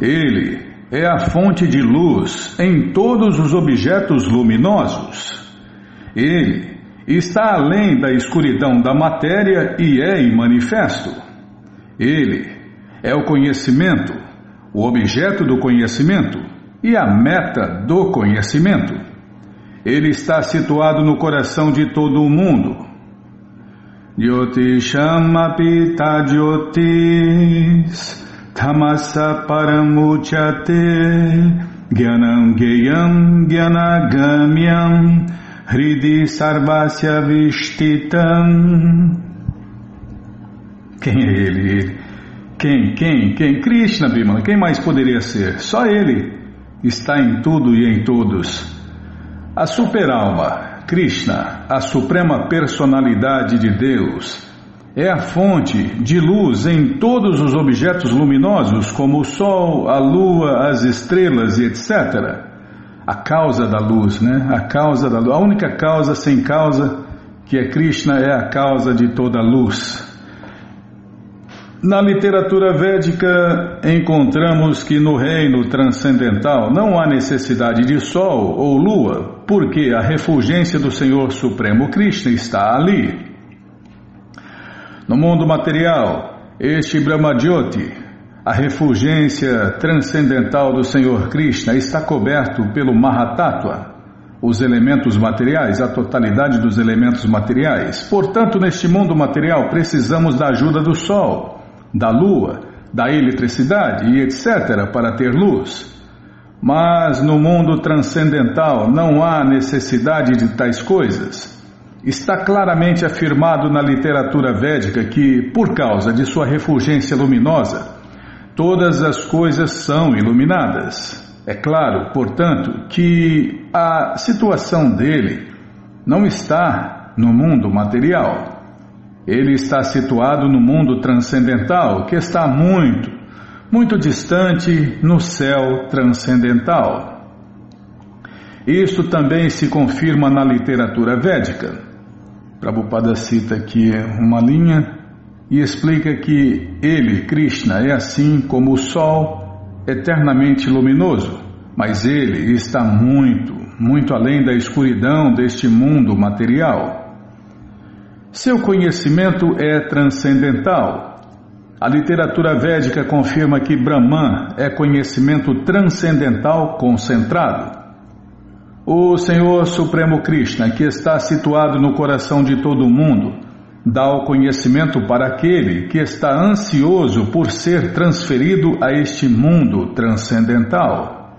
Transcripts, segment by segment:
Ele é a fonte de luz em todos os objetos luminosos. Ele está além da escuridão da matéria e é imanifesto. Ele é o conhecimento, o objeto do conhecimento e a meta do conhecimento. Ele está situado no coração de todo o mundo. Pita Jyotis Tamasa Paramuchate Gyanam Geyam Gyanagamyam Hridi Sarvasya Vishtitam Quem é ele? Quem? Quem? Quem? Krishna, Bimala. Quem mais poderia ser? Só ele está em tudo e em todos. A superalma, Krishna, a suprema personalidade de Deus, é a fonte de luz em todos os objetos luminosos, como o Sol, a Lua, as estrelas e etc. A causa da luz, né? A causa da luz. A única causa sem causa, que é Krishna, é a causa de toda luz. Na literatura védica, encontramos que no reino transcendental não há necessidade de sol ou lua, porque a refulgência do Senhor Supremo Krishna está ali. No mundo material, este Brahmajyoti, a refulgência transcendental do Senhor Krishna, está coberto pelo Mahatattva, os elementos materiais, a totalidade dos elementos materiais. Portanto, neste mundo material, precisamos da ajuda do Sol da lua, da eletricidade e etc. para ter luz. Mas no mundo transcendental não há necessidade de tais coisas. Está claramente afirmado na literatura védica que, por causa de sua refulgência luminosa, todas as coisas são iluminadas. É claro, portanto, que a situação dele não está no mundo material. Ele está situado no mundo transcendental, que está muito, muito distante no céu transcendental. Isto também se confirma na literatura védica. Prabhupada cita aqui uma linha e explica que ele, Krishna, é assim como o sol eternamente luminoso, mas ele está muito, muito além da escuridão deste mundo material. Seu conhecimento é transcendental. A literatura védica confirma que Brahman é conhecimento transcendental concentrado. O Senhor Supremo Krishna, que está situado no coração de todo mundo, dá o conhecimento para aquele que está ansioso por ser transferido a este mundo transcendental.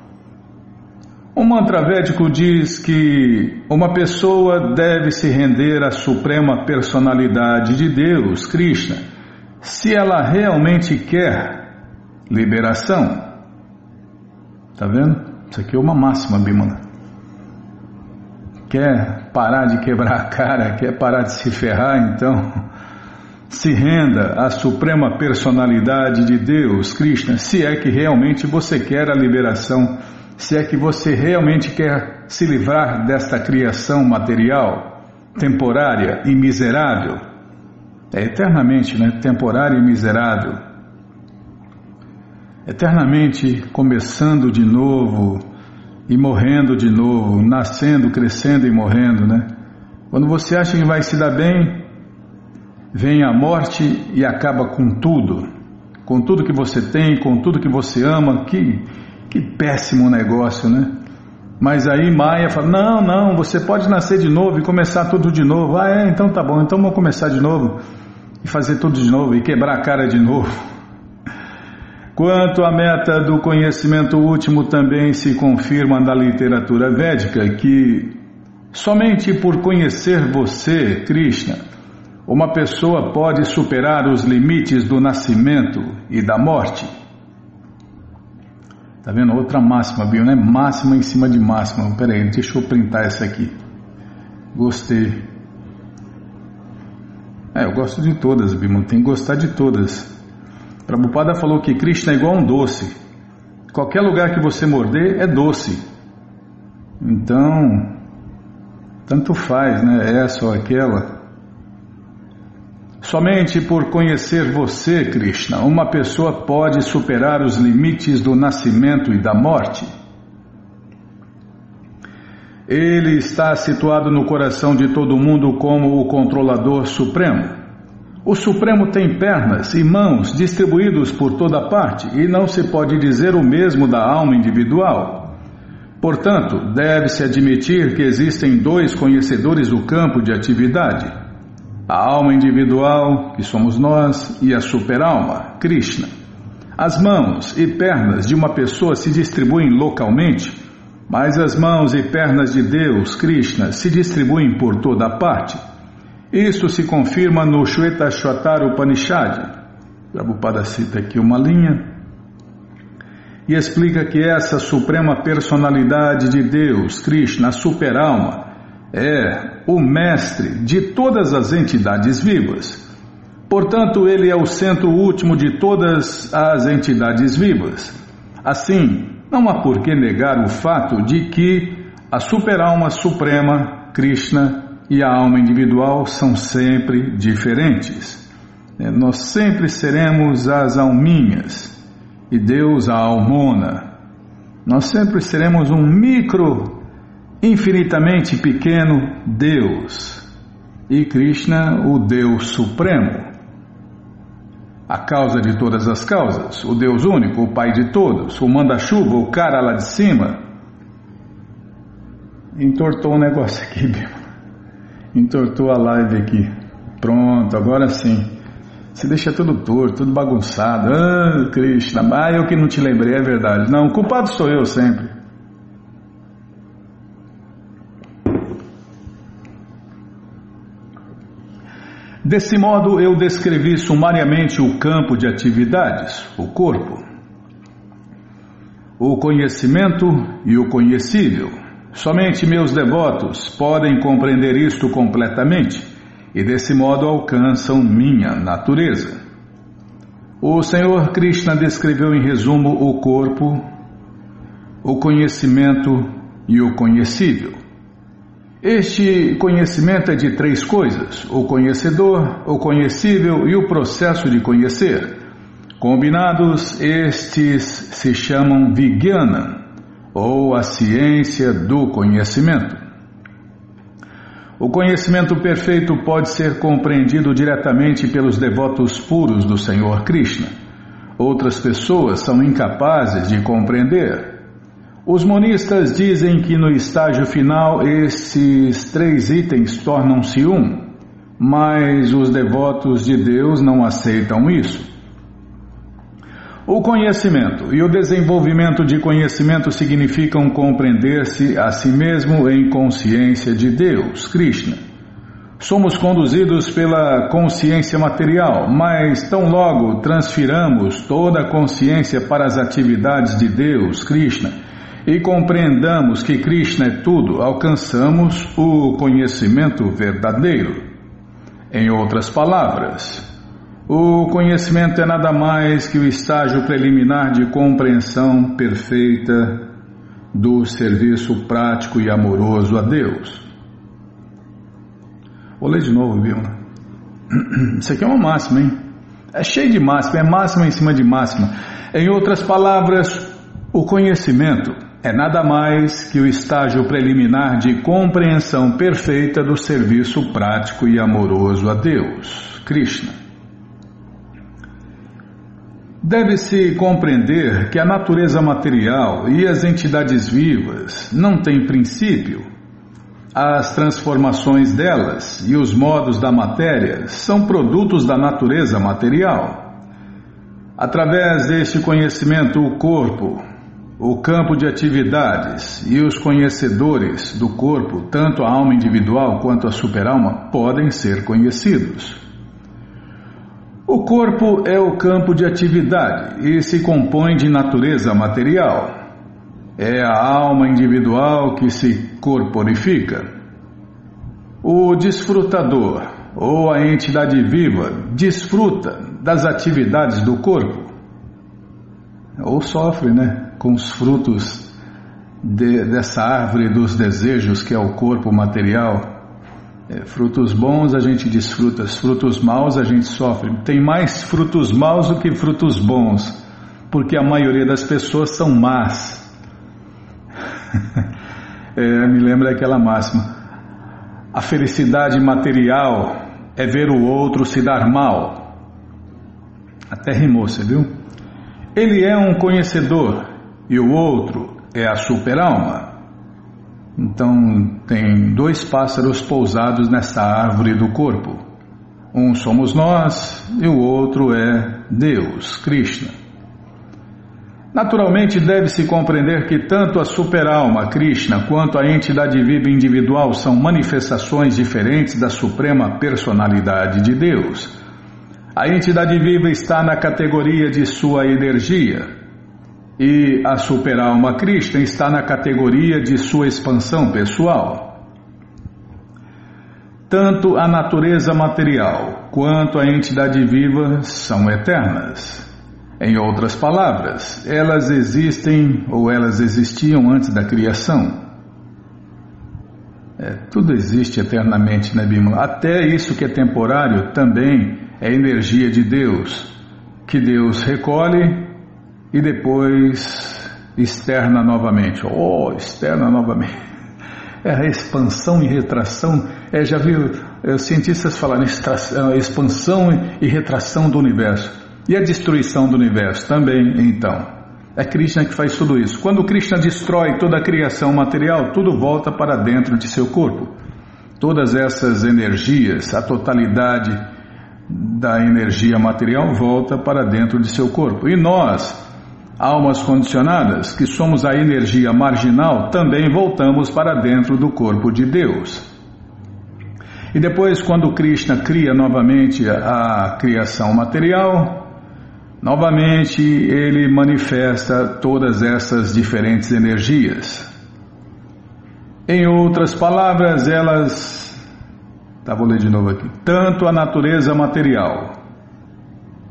O mantra védico diz que uma pessoa deve se render à suprema personalidade de Deus, Krishna, se ela realmente quer liberação. Tá vendo? Isso aqui é uma máxima, Bimala. Quer parar de quebrar a cara, quer parar de se ferrar, então se renda à suprema personalidade de Deus, Krishna, se é que realmente você quer a liberação se é que você realmente quer se livrar desta criação material, temporária e miserável, é eternamente, né? Temporária e miserável. Eternamente começando de novo e morrendo de novo, nascendo, crescendo e morrendo, né? Quando você acha que vai se dar bem, vem a morte e acaba com tudo, com tudo que você tem, com tudo que você ama, que que péssimo negócio, né? Mas aí Maia fala: não, não, você pode nascer de novo e começar tudo de novo. Ah, é, então tá bom, então vamos começar de novo e fazer tudo de novo e quebrar a cara de novo. Quanto à meta do conhecimento último, também se confirma na literatura védica que somente por conhecer você, Krishna, uma pessoa pode superar os limites do nascimento e da morte. Tá vendo? Outra máxima, Bio, né? Máxima em cima de máxima. Pera aí, deixa eu printar essa aqui. Gostei. É, eu gosto de todas, Bima. Tem que gostar de todas. Prabhupada falou que Krishna é igual a um doce. Qualquer lugar que você morder é doce. Então, tanto faz, né? Essa ou aquela. Somente por conhecer você, Krishna, uma pessoa pode superar os limites do nascimento e da morte. Ele está situado no coração de todo mundo como o controlador supremo. O Supremo tem pernas e mãos distribuídos por toda parte e não se pode dizer o mesmo da alma individual. Portanto, deve-se admitir que existem dois conhecedores do campo de atividade: a alma individual, que somos nós, e a superalma, Krishna. As mãos e pernas de uma pessoa se distribuem localmente, mas as mãos e pernas de Deus, Krishna, se distribuem por toda parte. Isso se confirma no Shvetashvatara Upanishad. Prabhupada cita aqui uma linha e explica que essa suprema personalidade de Deus, Krishna, a superalma, é o mestre de todas as entidades vivas. Portanto, ele é o centro último de todas as entidades vivas. Assim, não há por que negar o fato de que a superalma suprema, Krishna, e a alma individual são sempre diferentes. É, nós sempre seremos as alminhas e Deus a almona. Nós sempre seremos um micro, infinitamente pequeno Deus e Krishna, o Deus Supremo. A causa de todas as causas, o Deus único, o Pai de todos, o manda-chuva, o cara lá de cima. Entortou um negócio aqui, Bima. Entortou a live aqui. Pronto, agora sim. Você deixa tudo torto, tudo bagunçado. Ah, Krishna, ah, eu que não te lembrei, é verdade. Não, o culpado sou eu sempre. Desse modo, eu descrevi sumariamente o campo de atividades, o corpo, o conhecimento e o conhecível. Somente meus devotos podem compreender isto completamente e desse modo alcançam minha natureza. O Senhor Krishna descreveu em resumo o corpo, o conhecimento e o conhecível. Este conhecimento é de três coisas: o conhecedor, o conhecível e o processo de conhecer. Combinados, estes se chamam Vijnana ou a ciência do conhecimento. O conhecimento perfeito pode ser compreendido diretamente pelos devotos puros do Senhor Krishna. Outras pessoas são incapazes de compreender. Os monistas dizem que no estágio final esses três itens tornam-se um, mas os devotos de Deus não aceitam isso. O conhecimento e o desenvolvimento de conhecimento significam compreender-se a si mesmo em consciência de Deus, Krishna. Somos conduzidos pela consciência material, mas tão logo transfiramos toda a consciência para as atividades de Deus, Krishna, e compreendamos que Krishna é tudo, alcançamos o conhecimento verdadeiro. Em outras palavras, o conhecimento é nada mais que o estágio preliminar de compreensão perfeita do serviço prático e amoroso a Deus. Vou ler de novo, viu? Isso aqui é uma máxima, hein? É cheio de máxima, é máxima em cima de máxima. Em outras palavras, o conhecimento é nada mais que o estágio preliminar de compreensão perfeita do serviço prático e amoroso a Deus, Krishna. Deve-se compreender que a natureza material e as entidades vivas não têm princípio. As transformações delas e os modos da matéria são produtos da natureza material. Através deste conhecimento, o corpo, o campo de atividades e os conhecedores do corpo, tanto a alma individual quanto a superalma, podem ser conhecidos. O corpo é o campo de atividade e se compõe de natureza material. É a alma individual que se corporifica. O desfrutador, ou a entidade viva, desfruta das atividades do corpo. Ou sofre, né, com os frutos de, dessa árvore dos desejos que é o corpo material É, frutos bons a gente desfruta, frutos maus a gente sofre. Tem mais frutos maus do que frutos bons, porque a maioria das pessoas são más. é, me lembra aquela máxima: a felicidade material é ver o outro se dar mal. Até rimou, você viu? Ele é um conhecedor e o outro é a super-alma. Então, tem dois pássaros pousados nessa árvore do corpo. Um somos nós e o outro é Deus, Krishna. Naturalmente, deve-se compreender que tanto a superalma, Krishna, quanto a entidade viva individual são manifestações diferentes da suprema personalidade de Deus. A entidade viva está na categoria de sua energia, e a superalma Krishna está na categoria de sua expansão pessoal. Tanto a natureza material quanto a entidade viva são eternas. Em outras palavras, elas existem ou elas existiam antes da criação. É, tudo existe eternamente, né, Bimala? Até isso que é temporário também é energia de Deus, que Deus recolhe e depois externa novamente. Oh, externa novamente. É a expansão e retração. É, já viu é, cientistas falarem é, expansão e retração do universo. E a destruição do universo também, então. É Krishna que faz tudo isso. Quando Krishna destrói toda a criação material, tudo volta para dentro de seu corpo. Todas essas energias, a totalidade da energia material volta para dentro de seu corpo. E nós, almas condicionadas, que somos a energia marginal, também voltamos para dentro do corpo de Deus. E depois, quando Krishna cria novamente a criação material, novamente ele manifesta todas essas diferentes energias. Em outras palavras, elas. Tá, vou ler de novo aqui. Tanto a natureza material,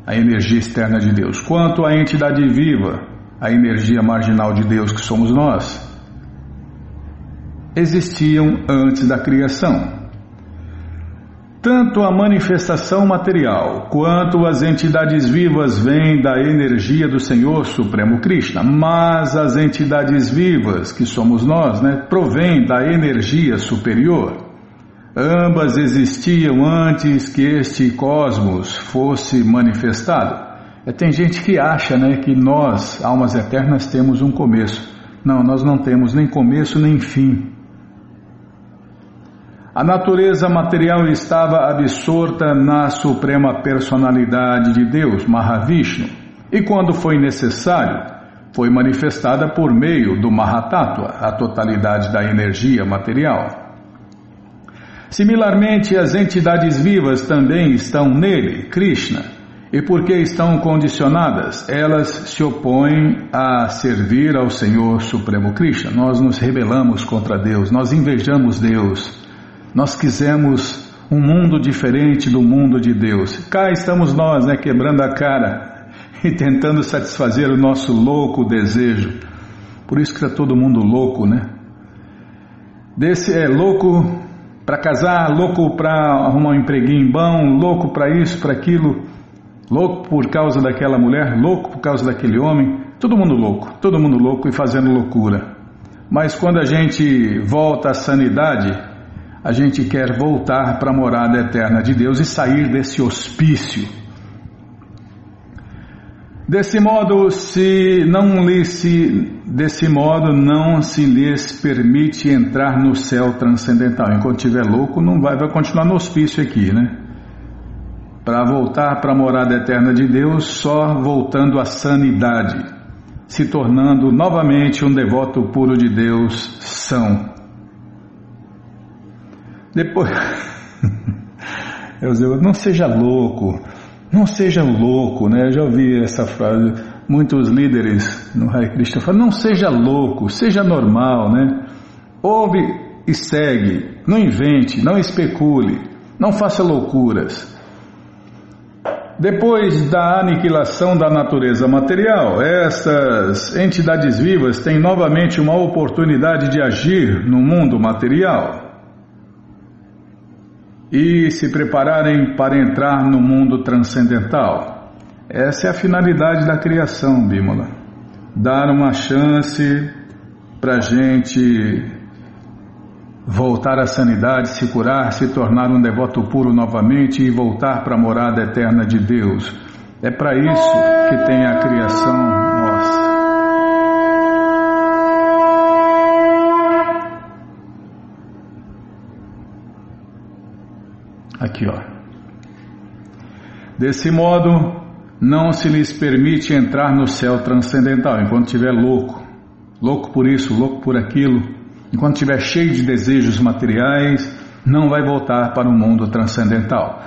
a energia externa de Deus, quanto a entidade viva, a energia marginal de Deus que somos nós, existiam antes da criação. Tanto a manifestação material quanto as entidades vivas vêm da energia do Senhor Supremo Krishna, mas as entidades vivas, que somos nós, né, provêm da energia superior. Ambas existiam antes que este cosmos fosse manifestado. É, tem gente que acha né, que nós, almas eternas, temos um começo. Não, nós não temos nem começo nem fim. A natureza material estava absorta na suprema personalidade de Deus, Mahavishnu, e quando foi necessário, foi manifestada por meio do Mahatattva, a totalidade da energia material. Similarmente, as entidades vivas também estão nele, Krishna, e porque estão condicionadas, elas se opõem a servir ao Senhor Supremo Krishna. Nós nos rebelamos contra Deus, nós invejamos Deus, nós quisemos um mundo diferente do mundo de Deus. Cá estamos nós, né, quebrando a cara e tentando satisfazer o nosso louco desejo. Por isso que está todo mundo louco, né? Desse é louco para casar, louco para arrumar um empreguinho bom, louco para isso, para aquilo, louco por causa daquela mulher, louco por causa daquele homem, todo mundo louco, todo mundo louco e fazendo loucura. Mas quando a gente volta à sanidade, a gente quer voltar para a morada eterna de Deus e sair desse hospício Desse modo, se não se, desse modo não se lhes permite entrar no céu transcendental. Enquanto estiver louco, não vai, vai continuar no hospício aqui, né? Para voltar para a morada eterna de Deus, só voltando à sanidade, se tornando novamente um devoto puro de Deus, são. Depois, eu não seja louco. Não seja louco, né? Eu já ouvi essa frase. Muitos líderes no Hare Krishna falam: não seja louco, seja normal, né? Ouve e segue, não invente, não especule, não faça loucuras. Depois da aniquilação da natureza material, essas entidades vivas têm novamente uma oportunidade de agir no mundo material. E se prepararem para entrar no mundo transcendental. Essa é a finalidade da criação, Bímola. Dar uma chance para a gente voltar à sanidade, se curar, se tornar um devoto puro novamente e voltar para a morada eterna de Deus. É para isso que tem a criação nossa. Aqui, ó. Desse modo, não se lhes permite entrar no céu transcendental enquanto estiver louco, louco por isso, louco por aquilo, enquanto estiver cheio de desejos materiais, não vai voltar para o mundo transcendental.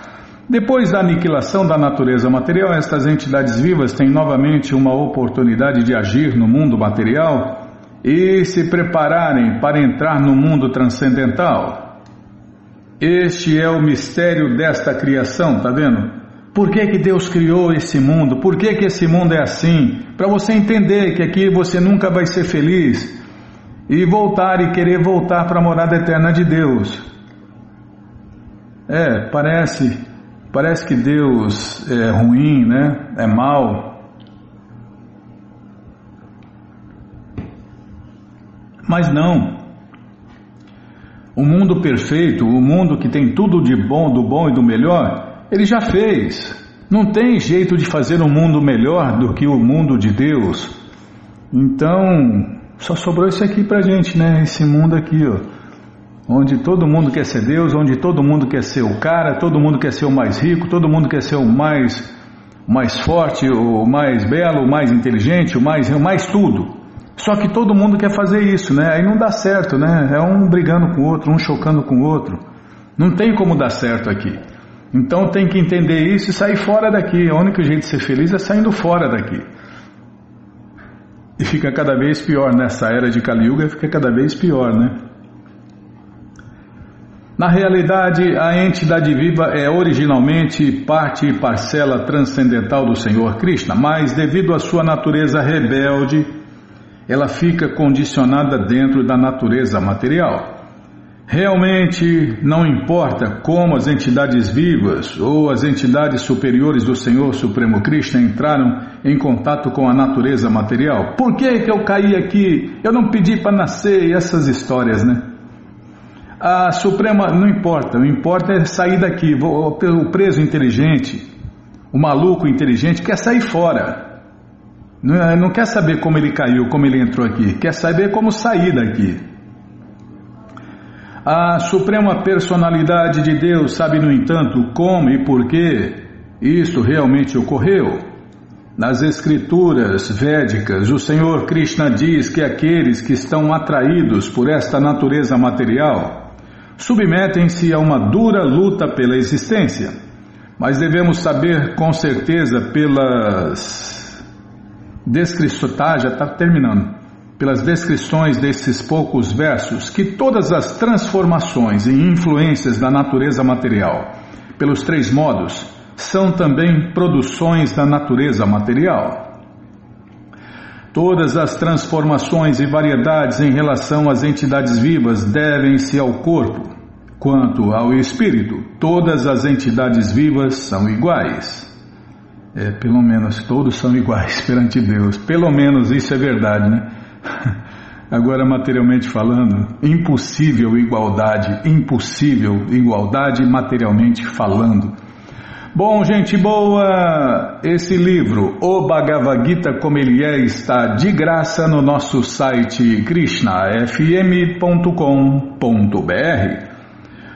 Depois da aniquilação da natureza material, estas entidades vivas têm novamente uma oportunidade de agir no mundo material e se prepararem para entrar no mundo transcendental. Este é o mistério desta criação, tá vendo? Por que, que Deus criou esse mundo? Por que, que esse mundo é assim? Para você entender que aqui você nunca vai ser feliz e voltar e querer voltar para a morada eterna de Deus. É, parece Parece que Deus é ruim, né? É mal. Mas não. O mundo perfeito, o mundo que tem tudo de bom, do bom e do melhor, ele já fez. Não tem jeito de fazer um mundo melhor do que o mundo de Deus. Então, só sobrou isso aqui pra gente, né? Esse mundo aqui, ó onde todo mundo quer ser Deus, onde todo mundo quer ser o cara, todo mundo quer ser o mais rico, todo mundo quer ser o mais, mais forte, o mais belo, o mais inteligente, o mais, o mais tudo. Só que todo mundo quer fazer isso, né? Aí não dá certo, né? É um brigando com o outro, um chocando com o outro. Não tem como dar certo aqui. Então tem que entender isso e sair fora daqui. O único jeito de ser feliz é saindo fora daqui. E fica cada vez pior nessa era de Kali Yuga, fica cada vez pior, né? Na realidade, a entidade viva é originalmente parte e parcela transcendental do Senhor Krishna, mas devido à sua natureza rebelde, ela fica condicionada dentro da natureza material. Realmente não importa como as entidades vivas ou as entidades superiores do Senhor Supremo Krishna entraram em contato com a natureza material. Por que, que eu caí aqui? Eu não pedi para nascer e essas histórias, né? A Suprema, não importa, o importa é sair daqui. O preso inteligente, o maluco inteligente, quer sair fora. Não, não quer saber como ele caiu, como ele entrou aqui, quer saber como sair daqui. A Suprema Personalidade de Deus sabe, no entanto, como e por que isso realmente ocorreu. Nas escrituras védicas, o Senhor Krishna diz que aqueles que estão atraídos por esta natureza material submetem-se a uma dura luta pela existência. Mas devemos saber com certeza pelas descrições, tá, já está terminando, pelas descrições desses poucos versos, que todas as transformações e influências da natureza material, pelos três modos, são também produções da natureza material. Todas as transformações e variedades em relação às entidades vivas devem-se ao corpo. Quanto ao espírito, todas as entidades vivas são iguais. É, pelo menos todos são iguais perante Deus. Pelo menos isso é verdade, né? Agora, materialmente falando, impossível igualdade, impossível igualdade materialmente falando. Bom, gente boa, esse livro, O Bhagavad Gita como ele é, está de graça no nosso site krishnafm.com.br.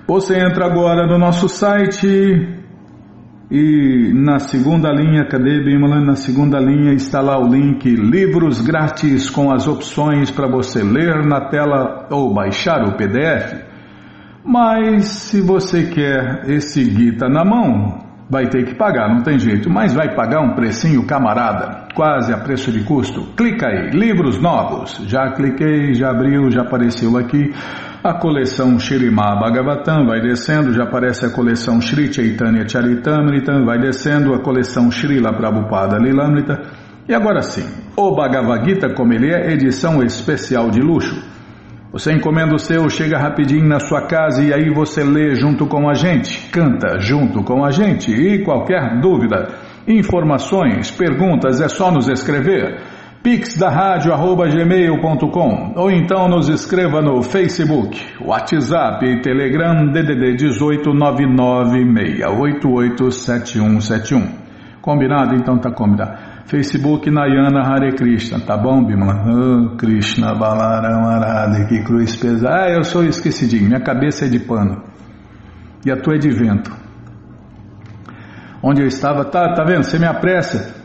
Você entra agora no nosso site e na segunda linha, cadê Bimala? Na segunda linha está lá o link Livros Grátis com as opções para você ler na tela ou baixar o PDF. Mas se você quer esse Gita na mão, Vai ter que pagar, não tem jeito, mas vai pagar um precinho camarada, quase a preço de custo. Clica aí, livros novos. Já cliquei, já abriu, já apareceu aqui. A coleção Shirimá Bhagavatam vai descendo, já aparece a coleção Shri Chaitanya Charitamrita, vai descendo a coleção Srila Prabhupada Lilamrita. E agora sim, o Bhagavad Gita como ele é, edição especial de luxo. Você encomenda o seu, chega rapidinho na sua casa e aí você lê junto com a gente, canta junto com a gente. E qualquer dúvida, informações, perguntas, é só nos escrever. Pix da rádio arroba gmail.com ou então nos escreva no Facebook, WhatsApp e Telegram DDD 18 996887171. Combinado? Então tá combinado. Facebook Nayana Hare Krishna, tá bom, Bimala? Oh, Krishna Balaram Arada, que cruz pesada. Ah, eu sou esquecidinho, minha cabeça é de pano e a tua é de vento. Onde eu estava, tá, tá vendo? Você me apressa.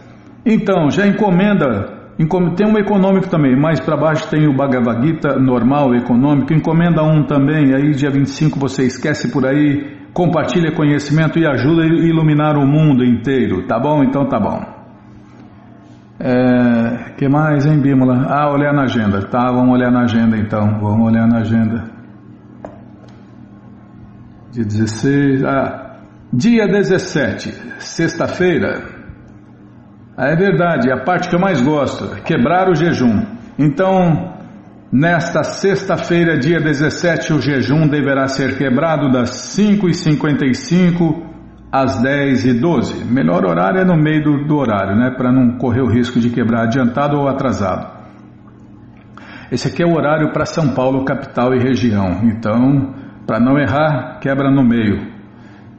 Então, já encomenda, tem um econômico também, mais para baixo tem o Bhagavad Gita normal, econômico, encomenda um também, aí dia 25 você esquece por aí, compartilha conhecimento e ajuda a iluminar o mundo inteiro, tá bom? Então tá bom. É, que mais, hein, Bímola? Ah, olhar na agenda. Tá, vamos olhar na agenda então. Vamos olhar na agenda. Dia 16. Ah, dia 17, sexta-feira. Ah, é verdade, a parte que eu mais gosto, quebrar o jejum. Então, nesta sexta-feira, dia 17, o jejum deverá ser quebrado das 5h55 às 10 e 12. Melhor horário é no meio do, do horário, né? Para não correr o risco de quebrar adiantado ou atrasado. Esse aqui é o horário para São Paulo, capital e região. Então, para não errar, quebra no meio.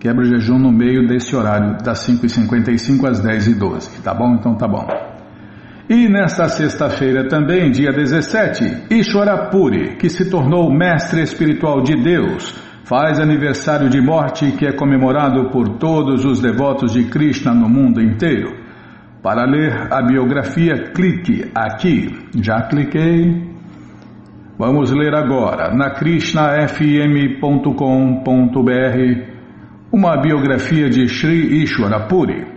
Quebra o jejum no meio desse horário, das 5h55 às 10 e 12. Tá bom? Então tá bom. E nesta sexta-feira também, dia 17, Ishwarapuri, que se tornou mestre espiritual de Deus, faz aniversário de morte que é comemorado por todos os devotos de Krishna no mundo inteiro. Para ler a biografia, clique aqui. Já cliquei. Vamos ler agora na krishnafm.com.br uma biografia de Sri Ishwara Puri.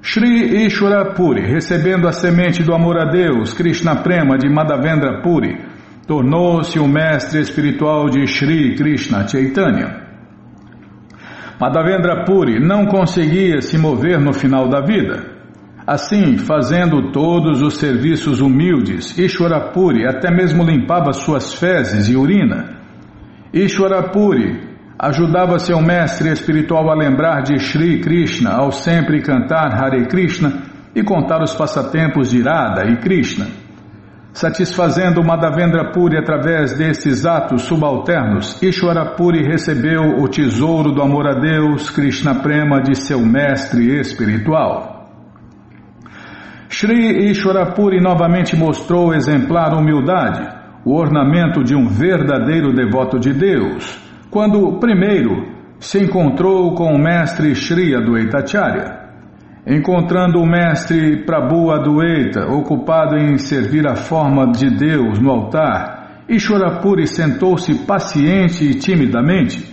Sri Ishwara Puri, recebendo a semente do amor a Deus, Krishna Prema de Madhavendra Puri, tornou-se o mestre espiritual de Sri Krishna Chaitanya. Madhavendra Puri não conseguia se mover no final da vida. Assim, fazendo todos os serviços humildes, Ishwara Puri até mesmo limpava suas fezes e urina. Ishwara Puri ajudava seu mestre espiritual a lembrar de Sri Krishna ao sempre cantar Hare Krishna e contar os passatempos de Radha e Krishna. Satisfazendo Madhavendra Puri através desses atos subalternos, Ishwara Puri recebeu o tesouro do amor a Deus, Krishna Prema, de seu mestre espiritual. Sri Ishwara Puri novamente mostrou exemplar humildade, o ornamento de um verdadeiro devoto de Deus, quando, primeiro, se encontrou com o mestre Sri Advaitacharya. Encontrando o mestre Prabhu Adueita ocupado em servir a forma de Deus no altar, Ishwarapuri sentou-se paciente e timidamente.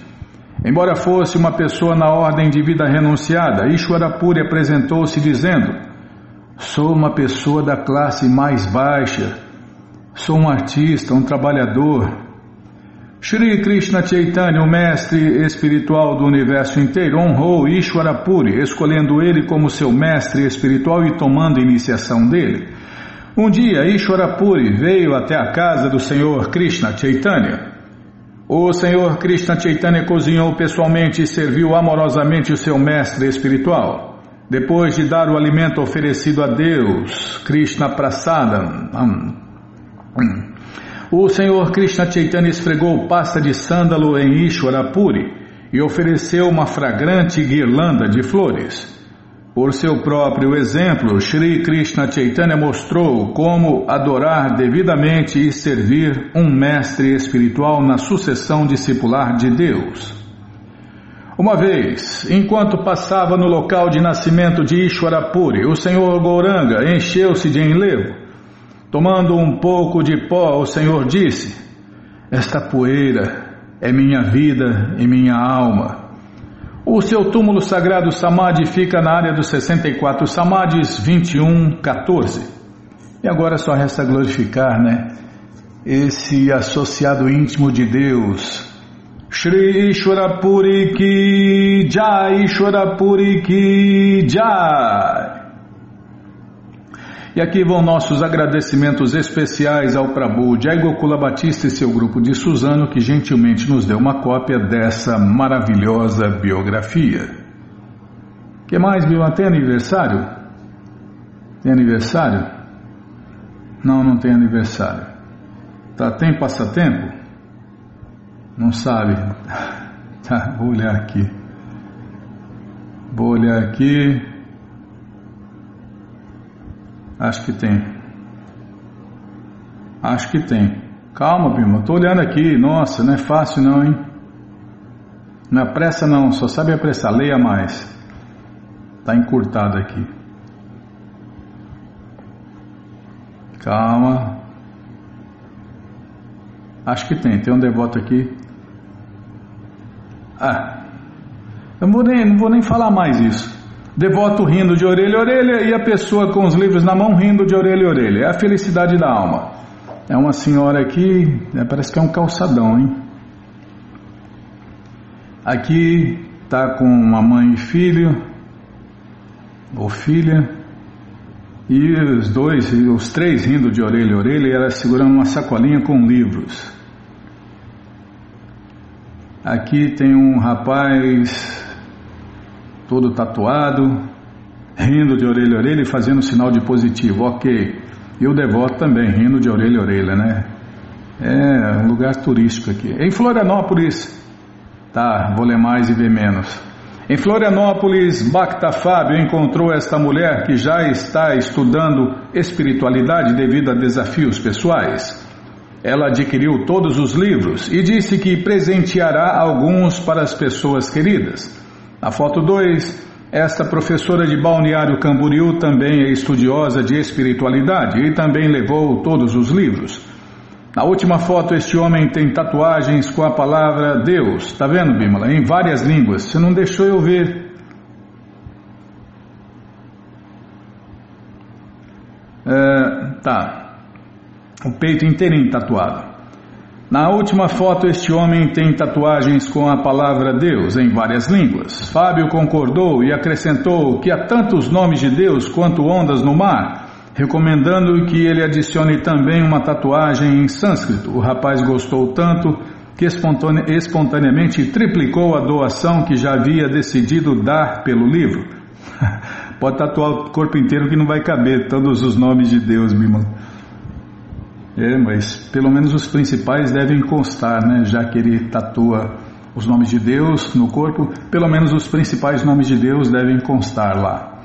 Embora fosse uma pessoa na ordem de vida renunciada, Ishwarapuri apresentou-se dizendo: Sou uma pessoa da classe mais baixa, sou um artista, um trabalhador, Shri Krishna Chaitanya, o mestre espiritual do universo inteiro, honrou Ishwarapuri, escolhendo ele como seu mestre espiritual e tomando iniciação dele. Um dia, Ishwarapuri veio até a casa do Senhor Krishna Chaitanya. O Senhor Krishna Chaitanya cozinhou pessoalmente e serviu amorosamente o seu mestre espiritual. Depois de dar o alimento oferecido a Deus, Krishna Prasadam, hum, hum, o Senhor Krishna Chaitanya esfregou pasta de sândalo em Ishwarapuri e ofereceu uma fragrante guirlanda de flores. Por seu próprio exemplo, Sri Krishna Chaitanya mostrou como adorar devidamente e servir um mestre espiritual na sucessão discipular de Deus. Uma vez, enquanto passava no local de nascimento de Ishwarapuri, o Senhor Gouranga encheu-se de enlevo Tomando um pouco de pó, o Senhor disse: Esta poeira é minha vida e minha alma. O seu túmulo sagrado Samadhi fica na área dos 64 Samadhis 21, 14. E agora só resta glorificar, né? Esse associado íntimo de Deus. Shri Ishwarapuri Ki Jai, Ishwarapuri Ki Jai. E aqui vão nossos agradecimentos especiais ao Prabhu Jai Gokula Batista e seu grupo de Suzano, que gentilmente nos deu uma cópia dessa maravilhosa biografia. que mais, Bilma? Tem aniversário? Tem aniversário? Não, não tem aniversário. Tá, tem passatempo? Não sabe? Tá, vou olhar aqui. Vou olhar aqui. Acho que tem. Acho que tem. Calma, Bima, tô olhando aqui. Nossa, não é fácil não, hein? Não é pressa não, só sabe apressar. Leia mais. Tá encurtado aqui. Calma. Acho que tem. Tem um devoto aqui. Ah. Eu não vou nem, não vou nem falar mais isso. Devoto rindo de orelha a orelha e a pessoa com os livros na mão rindo de orelha a orelha. É a felicidade da alma. É uma senhora aqui, é, parece que é um calçadão, hein? Aqui tá com uma mãe e filho, ou filha, e os dois, os três rindo de orelha a orelha, e ela segurando uma sacolinha com livros. Aqui tem um rapaz todo tatuado, rindo de orelha a orelha e fazendo sinal de positivo, ok. E o devoto também, rindo de orelha a orelha, né? É um lugar turístico aqui. Em Florianópolis, tá, vou ler mais e ver menos. Em Florianópolis, Bacta Fábio encontrou esta mulher que já está estudando espiritualidade devido a desafios pessoais. Ela adquiriu todos os livros e disse que presenteará alguns para as pessoas queridas. Na foto 2, esta professora de Balneário Camboriú também é estudiosa de espiritualidade e também levou todos os livros. Na última foto, este homem tem tatuagens com a palavra Deus. Tá vendo, Bimala? Em várias línguas. Você não deixou eu ver. É, tá. O peito inteirinho tatuado. Na última foto, este homem tem tatuagens com a palavra Deus em várias línguas. Fábio concordou e acrescentou que há tantos nomes de Deus quanto ondas no mar, recomendando que ele adicione também uma tatuagem em sânscrito. O rapaz gostou tanto que espontaneamente triplicou a doação que já havia decidido dar pelo livro. Pode tatuar o corpo inteiro que não vai caber todos os nomes de Deus, meu irmão. É, mas pelo menos os principais devem constar, né? Já que ele tatua os nomes de Deus no corpo, pelo menos os principais nomes de Deus devem constar lá.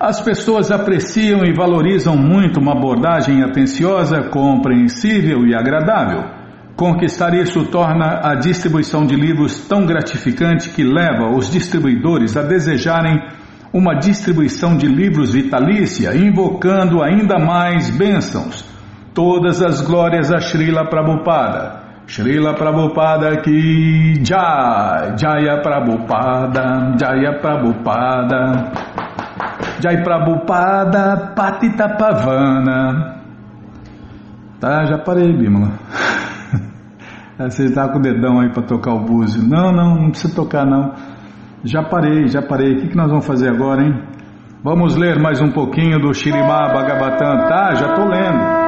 As pessoas apreciam e valorizam muito uma abordagem atenciosa, compreensível e agradável. Conquistar isso torna a distribuição de livros tão gratificante que leva os distribuidores a desejarem uma distribuição de livros vitalícia, invocando ainda mais bênçãos. Todas as glórias a Srila Prabhupada. Srila Prabhupada ki Jai, Jaya Prabhupada, Jaya Prabhupada, Jai Prabhupada, Patita Pavana. Tá, já parei, Bimala. Você está com o dedão aí para tocar o búzio. Não, não, não precisa tocar não. Já parei, já parei. O que, que nós vamos fazer agora, hein? Vamos ler mais um pouquinho do Shirimá Bhagavatam. Tá, já estou lendo.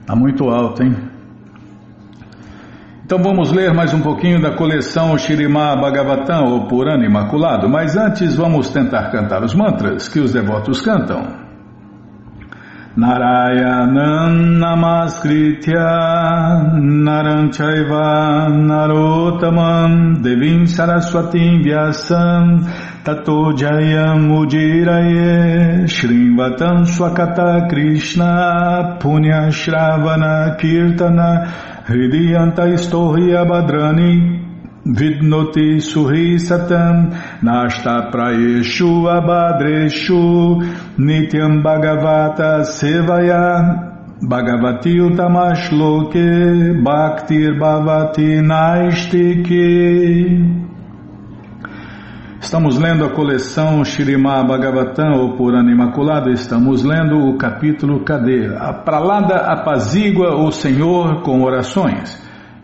Está muito alto, hein? Então vamos ler mais um pouquinho da coleção Shirimá Bhagavatam, ou Purana Imaculado, mas antes vamos tentar cantar os mantras que os devotos cantam. Narayanam Namaskritya Naranchaiva Narotamam Devim Saraswatim Vyasam Tato Jayam Ujiraye Swakata Krishna Punya Shravana Kirtana Hridiyanta Istohya Badrani Vidnoti Suhi Satam Nashta Prayeshu Abadreshu Nityam Bhagavata Sevaya Bhagavati Utamashloke Bhaktir Bhavati Naistiki Estamos lendo a coleção Shirimá Bhagavatam, ou Purana Imaculada, estamos lendo o capítulo Cadê? A Pralada apazigua o Senhor com orações.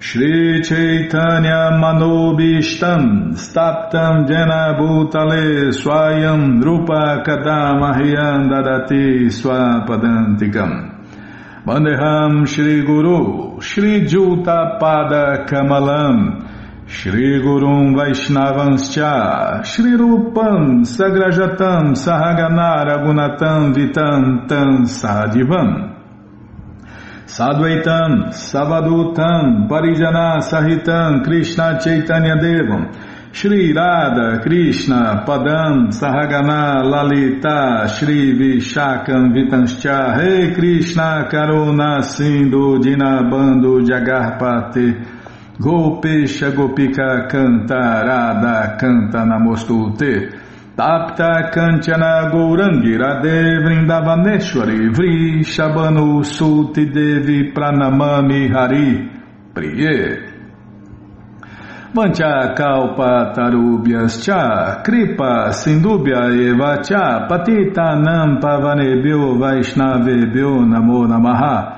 Shri Chaitanya Manobishtam Staptam Jena Bhutale Swayam Rupa Kadamahyam Dadati Swapadantikam. Bandeham Shri Guru Shri Juta Pada Kamalam Shri Gurum Vaishnavanscha Shri Rupam Sagrajatam Sahaganara Gunatam Vitam Tam Sadivam Sadvaitam, Savadutam, Parijana Sahitam, Krishna Chaitanya Devam, Shri Radha, Krishna, Padam, Sahagana, Lalita, Shri Vishakam, Vitanscha, Rei Krishna, Karuna, Sindhu, Dinabando, Jagarpate, Gopesha, Gopika, Canta, Radha, Canta, Namostute, Tapta Kanchana Gourangi Radhe Vrindavaneshwari Vri Shabanu Suti Devi Pranamami Hari Priye. Vancha Kalpa Tarubhyas Cha Kripa Sindubhya Eva Cha Patita Nam Pavanebhyo Vaishnavebhyo Namo Namaha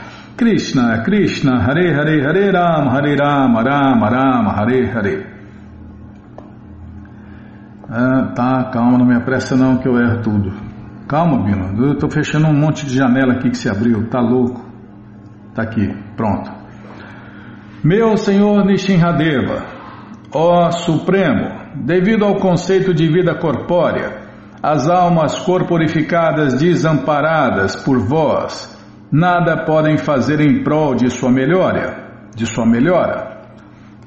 Krishna, Krishna, Hare Hare, Hare Ram, Hare Ram, Ram, Ram, Hare Hare. Ah, tá, calma, não me apressa não que eu erro tudo. Calma, Bino, eu tô fechando um monte de janela aqui que se abriu, tá louco. Tá aqui, pronto. Meu Senhor Nishinradeva, ó Supremo, devido ao conceito de vida corpórea, as almas corporificadas desamparadas por vós, nada podem fazer em prol de sua melhora, de sua melhora.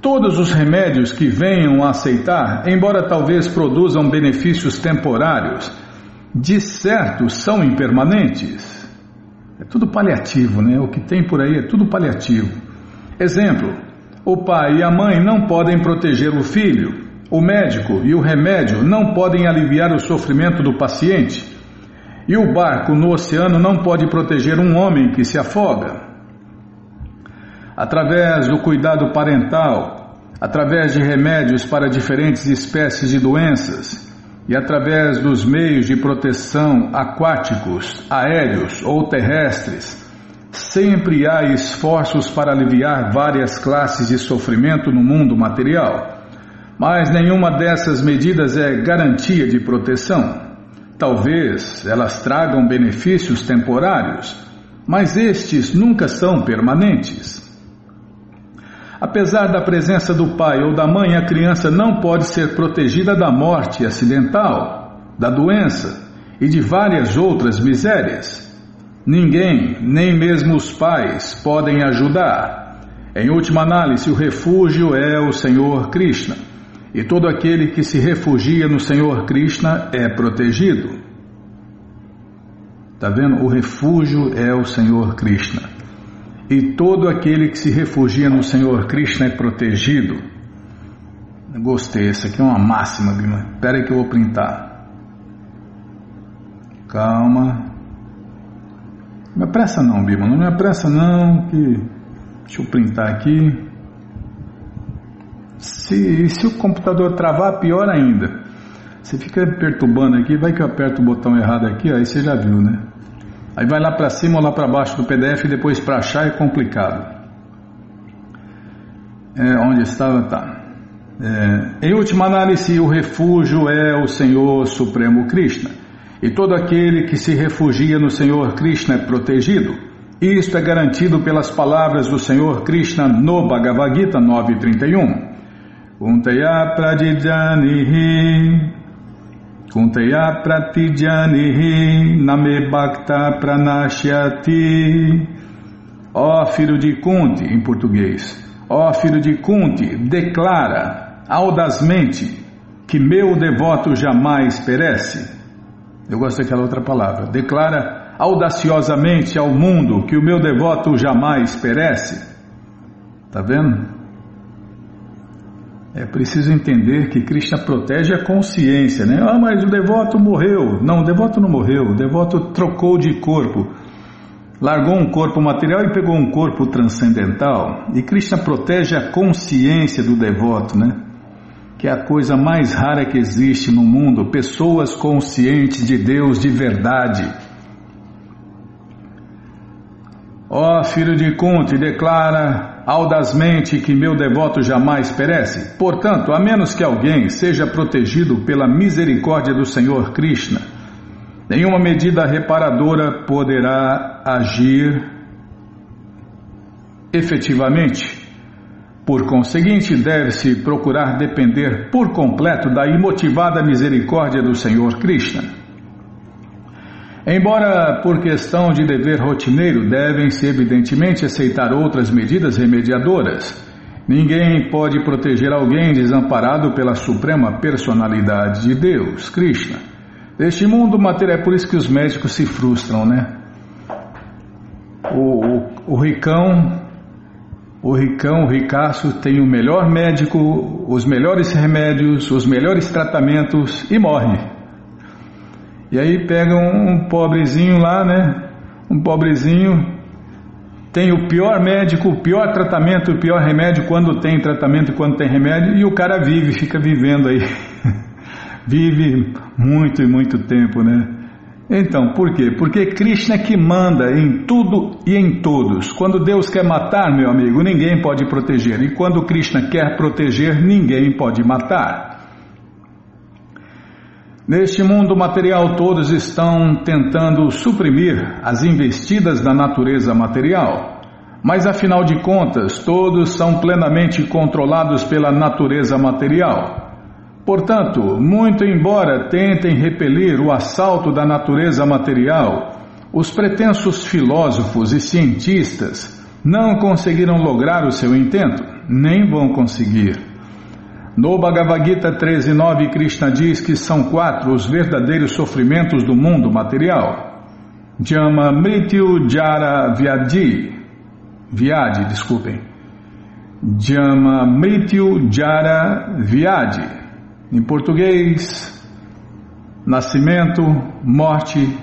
Todos os remédios que venham a aceitar, embora talvez produzam benefícios temporários, de certo são impermanentes. É tudo paliativo, né? O que tem por aí é tudo paliativo. Exemplo: o pai e a mãe não podem proteger o filho, o médico e o remédio não podem aliviar o sofrimento do paciente. E o barco no oceano não pode proteger um homem que se afoga. Através do cuidado parental, através de remédios para diferentes espécies de doenças e através dos meios de proteção aquáticos, aéreos ou terrestres, sempre há esforços para aliviar várias classes de sofrimento no mundo material. Mas nenhuma dessas medidas é garantia de proteção. Talvez elas tragam benefícios temporários, mas estes nunca são permanentes. Apesar da presença do pai ou da mãe, a criança não pode ser protegida da morte acidental, da doença e de várias outras misérias. Ninguém, nem mesmo os pais, podem ajudar. Em última análise, o refúgio é o Senhor Krishna. E todo aquele que se refugia no Senhor Krishna é protegido. Está vendo? O refúgio é o Senhor Krishna. E todo aquele que se refugia no Senhor Krishna é protegido. Gostei, essa aqui é uma máxima, Bima. Espera aí que eu vou printar. Calma. Não me apressa não, Bima. Não me apressa não, que... Deixa eu printar aqui. Se, se o computador travar, pior ainda. Você fica perturbando aqui, vai que eu aperto o botão errado aqui, aí você já viu, né? Aí vai lá para cima ou lá para baixo do PDF e depois para achar é complicado. É, onde estava? Tá. É, em última análise, o refúgio é o Senhor Supremo Krishna. E todo aquele que se refugia no Senhor Krishna é protegido. Isto é garantido pelas palavras do Senhor Krishna no Bhagavad Gita 9.31. Untaya Pradidanihi Kunteya pratijanihi name bhakta pranashyati. Ó filho de Kunti, em português, ó filho de Kunti, declara audazmente que meu devoto jamais perece. Eu gosto daquela outra palavra. Declara audaciosamente ao mundo que o meu devoto jamais perece. Tá vendo? É preciso entender que Krishna protege a consciência, né? Ah, mas o devoto morreu. Não, o devoto não morreu. O devoto trocou de corpo. Largou um corpo material e pegou um corpo transcendental. E Krishna protege a consciência do devoto, né? Que é a coisa mais rara que existe no mundo. Pessoas conscientes de Deus de verdade. Ó oh, filho de Kunti, declara audazmente que meu devoto jamais perece. Portanto, a menos que alguém seja protegido pela misericórdia do Senhor Krishna, nenhuma medida reparadora poderá agir efetivamente. Por conseguinte, deve-se procurar depender por completo da imotivada misericórdia do Senhor Krishna. Embora por questão de dever rotineiro devem-se evidentemente aceitar outras medidas remediadoras, ninguém pode proteger alguém desamparado pela suprema personalidade de Deus, Krishna. Neste mundo material é por isso que os médicos se frustram, né? O, o, o ricão, o ricão, o ricaço tem o melhor médico, os melhores remédios, os melhores tratamentos e morre. E aí pega um, um pobrezinho lá, né? Um pobrezinho tem o pior médico, o pior tratamento, o pior remédio quando tem tratamento e quando tem remédio, e o cara vive, fica vivendo aí. vive muito e muito tempo, né? Então, por quê? Porque Krishna é que manda em tudo e em todos. Quando Deus quer matar, meu amigo, ninguém pode proteger. E quando Krishna quer proteger, ninguém pode matar. Neste mundo material, todos estão tentando suprimir as investidas da natureza material, mas afinal de contas, todos são plenamente controlados pela natureza material. Portanto, muito embora tentem repelir o assalto da natureza material, os pretensos filósofos e cientistas não conseguiram lograr o seu intento, nem vão conseguir. No Bhagavad Gita 13.9, Krishna diz que são quatro os verdadeiros sofrimentos do mundo material. Jama Mrityu Jara Vyadi. Vyadi, desculpem. Jama Mrityu Jara Vyadi. Em português, nascimento, morte,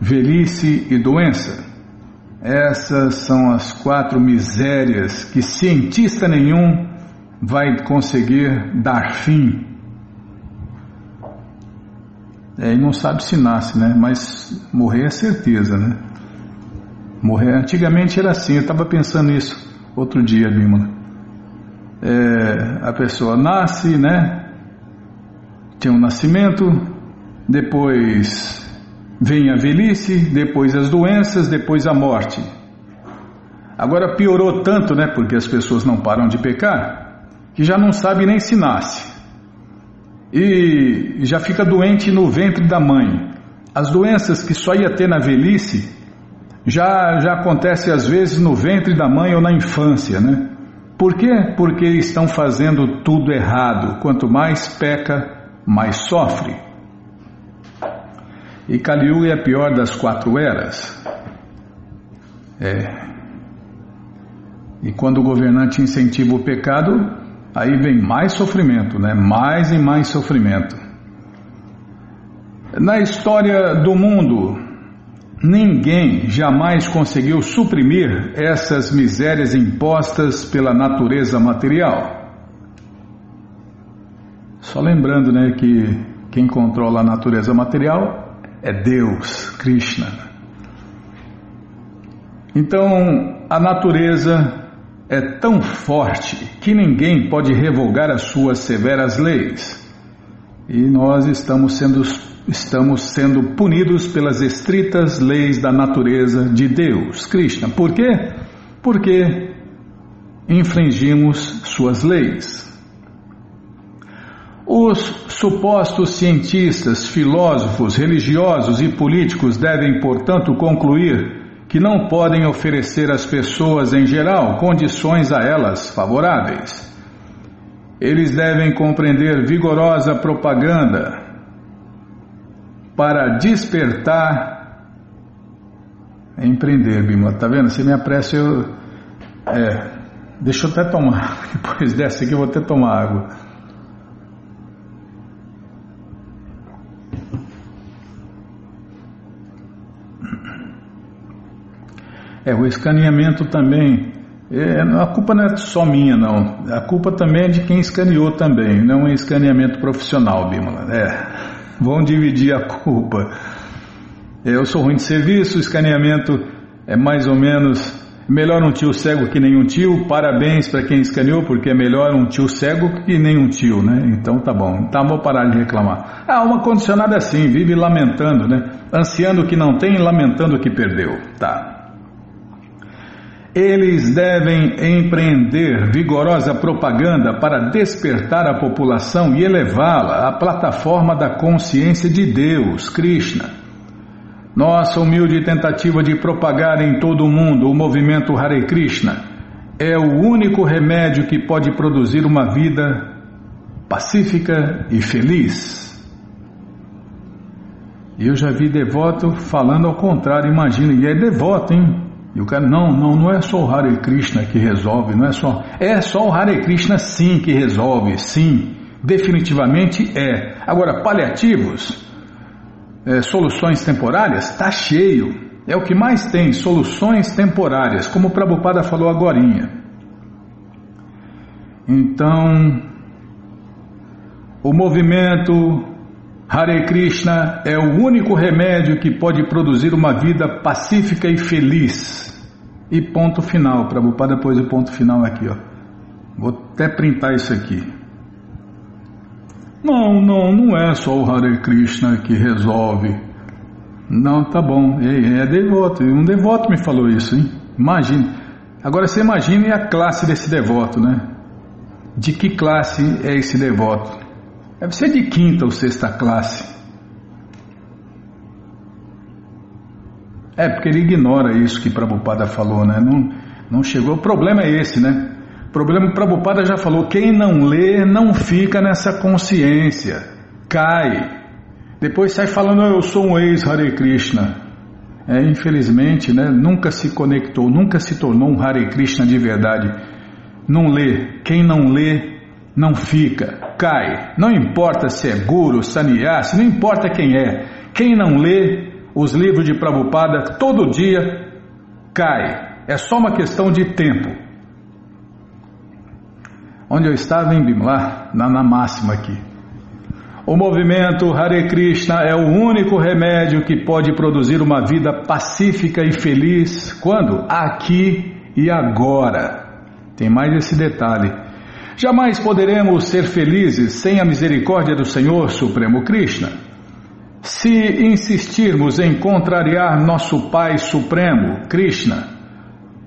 velhice e doença. Essas são as quatro misérias que cientista nenhum vai conseguir dar fim. É, e não sabe se nasce, né? Mas morrer é certeza, né? Morrer. Antigamente era assim, eu estava pensando nisso outro dia, Bímola. É, a pessoa nasce, né? Tem um nascimento, depois vem a velhice, depois as doenças, depois a morte. Agora piorou tanto, né? Porque as pessoas não param de pecar que já não sabe nem se nasce e já fica doente no ventre da mãe. As doenças que só ia ter na velhice já já acontece às vezes no ventre da mãe ou na infância, né? Por quê? Porque estão fazendo tudo errado. Quanto mais peca, mais sofre. E Kali é a pior das quatro eras. É. E quando o governante incentiva o pecado, aí vem mais sofrimento, né? Mais e mais sofrimento. Na história do mundo, ninguém jamais conseguiu suprimir essas misérias impostas pela natureza material. Só lembrando, né, que quem controla a natureza material é Deus, Krishna. Então, a natureza é tão forte que ninguém pode revogar as suas severas leis. E nós estamos sendo, estamos sendo punidos pelas estritas leis da natureza de Deus, Krishna. Por quê? Porque infringimos suas leis. Os supostos cientistas, filósofos, religiosos e políticos devem, portanto, concluir que não podem oferecer às pessoas em geral condições a elas favoráveis. Eles devem compreender vigorosa propaganda para despertar. Empreender, Bima, tá vendo? Se me apressa, eu. É, deixa eu até tomar. Depois dessa aqui, eu vou até tomar água. É, o escaneamento também. É, a culpa não é só minha, não. A culpa também é de quem escaneou também, não é escaneamento profissional, Bimala. É, vão dividir a culpa. Eu sou ruim de serviço, o escaneamento é mais ou menos. Melhor um tio cego que nenhum tio. Parabéns para quem escaneou, porque é melhor um tio cego que nenhum tio, né? Então tá bom. Então vou parar de reclamar. Ah, uma condicionada assim, vive lamentando, né? Ansiando o que não tem e lamentando o que perdeu. Tá. Eles devem empreender vigorosa propaganda para despertar a população e elevá-la à plataforma da consciência de Deus, Krishna. Nossa humilde tentativa de propagar em todo o mundo o movimento Hare Krishna é o único remédio que pode produzir uma vida pacífica e feliz. Eu já vi devoto falando ao contrário, imagina, e é devoto, hein? E o cara, não, não, não é só o Hare Krishna que resolve, não é só. É só o Hare Krishna sim que resolve, sim. Definitivamente é. Agora, paliativos, é, soluções temporárias, está cheio. É o que mais tem, soluções temporárias, como o Prabhupada falou agora. Então, o movimento Hare Krishna é o único remédio que pode produzir uma vida pacífica e feliz. E ponto final, botar depois o ponto final aqui, ó. Vou até printar isso aqui. Não, não, não é só o Hare Krishna que resolve. Não, tá bom. É, é devoto. Um devoto me falou isso, hein? Imagine. Agora você imagine a classe desse devoto, né? De que classe é esse devoto? Deve ser de quinta ou sexta classe. É, porque ele ignora isso que Prabhupada falou, né? Não, não chegou. O problema é esse, né? O problema que Prabhupada já falou: quem não lê não fica nessa consciência, cai. Depois sai falando: eu sou um ex-Hare Krishna. É, infelizmente, né? Nunca se conectou, nunca se tornou um Hare Krishna de verdade. Não lê. Quem não lê não fica, cai. Não importa se é guru, sannyasi, não importa quem é. Quem não lê os livros de Prabhupada todo dia cai. É só uma questão de tempo. Onde eu estava em Bimla, na, na máxima aqui. O movimento Hare Krishna é o único remédio que pode produzir uma vida pacífica e feliz. Quando? Aqui e agora. Tem mais esse detalhe. Jamais poderemos ser felizes sem a misericórdia do Senhor Supremo Krishna. Se insistirmos em contrariar nosso Pai Supremo, Krishna,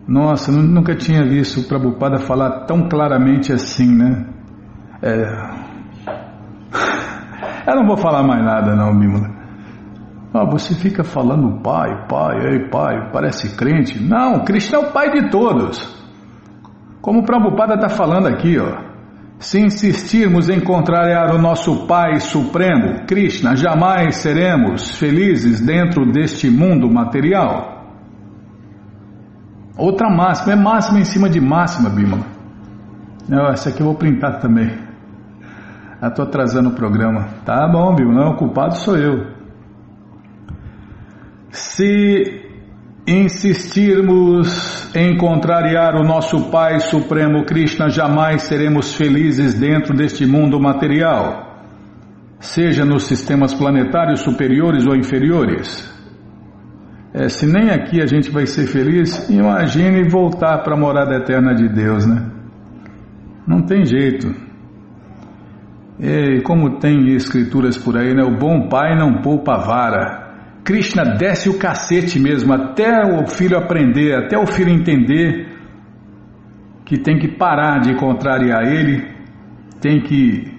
nossa, nunca tinha visto o Prabhupada falar tão claramente assim, né? É... Eu não vou falar mais nada, não, Bímola. Ah, você fica falando pai, pai, ei, pai, parece crente. Não, Krishna é o pai de todos. Como o Prabhupada está falando aqui, ó. Se insistirmos em contrariar o nosso Pai Supremo, Krishna, jamais seremos felizes dentro deste mundo material. Outra máxima, é máxima em cima de máxima, Bimala. Essa aqui eu vou printar também. Estou atrasando o programa. Tá bom, Bimala, o culpado sou eu. Se insistirmos em contrariar o nosso Pai Supremo Krishna, jamais seremos felizes dentro deste mundo material, seja nos sistemas planetários superiores ou inferiores. É, se nem aqui a gente vai ser feliz, imagine voltar para a morada eterna de Deus, né? Não tem jeito. E como tem escrituras por aí, né? O bom pai não poupa vara. Krishna desce o cacete mesmo, até o filho aprender, até o filho entender que tem que parar de contrariar ele, tem que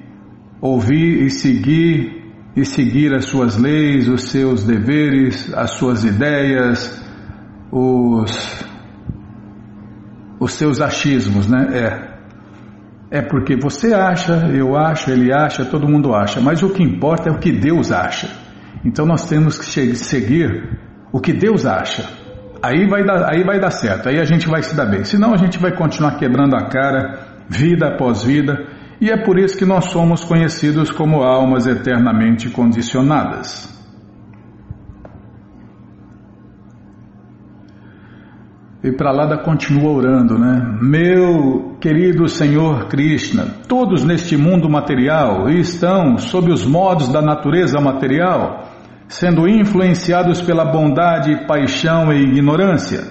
ouvir e seguir e seguir as suas leis, os seus deveres, as suas ideias, os os seus achismos, né? É. É porque você acha, eu acho, ele acha, todo mundo acha, mas o que importa é o que Deus acha. Então nós temos que seguir o que Deus acha. Aí vai dar, aí vai dar certo, aí a gente vai se dar bem. Senão a gente vai continuar quebrando a cara, vida após vida, e é por isso que nós somos conhecidos como almas eternamente condicionadas. E Pralada continua orando, né? Meu querido Senhor Krishna, todos neste mundo material estão sob os modos da natureza material, sendo influenciados pela bondade, paixão e ignorância.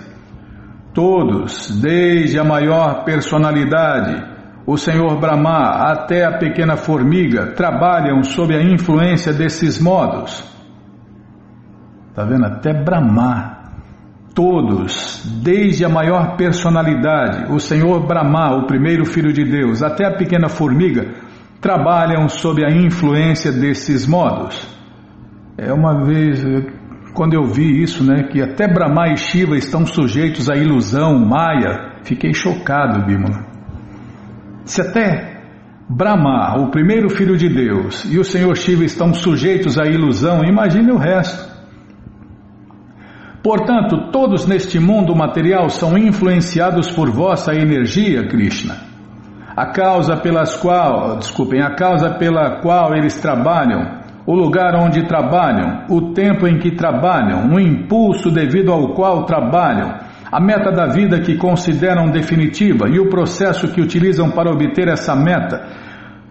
Todos, desde a maior personalidade, o Senhor Brahma até a pequena formiga, trabalham sob a influência desses modos. Tá vendo? Até Brahma Todos, desde a maior personalidade, o Senhor Brahma, o primeiro filho de Deus, até a pequena formiga, trabalham sob a influência desses modos. É uma vez, quando eu vi isso, né, que até Brahma e Shiva estão sujeitos à ilusão Maya, fiquei chocado, Bímola. Se até Brahma, o primeiro filho de Deus, e o Senhor Shiva estão sujeitos à ilusão, imagine o resto. Portanto, todos neste mundo material são influenciados por vossa energia, Krishna. A causa pelas qual, desculpem, a causa pela qual eles trabalham, o lugar onde trabalham, o tempo em que trabalham, o impulso devido ao qual trabalham, a meta da vida que consideram definitiva e o processo que utilizam para obter essa meta,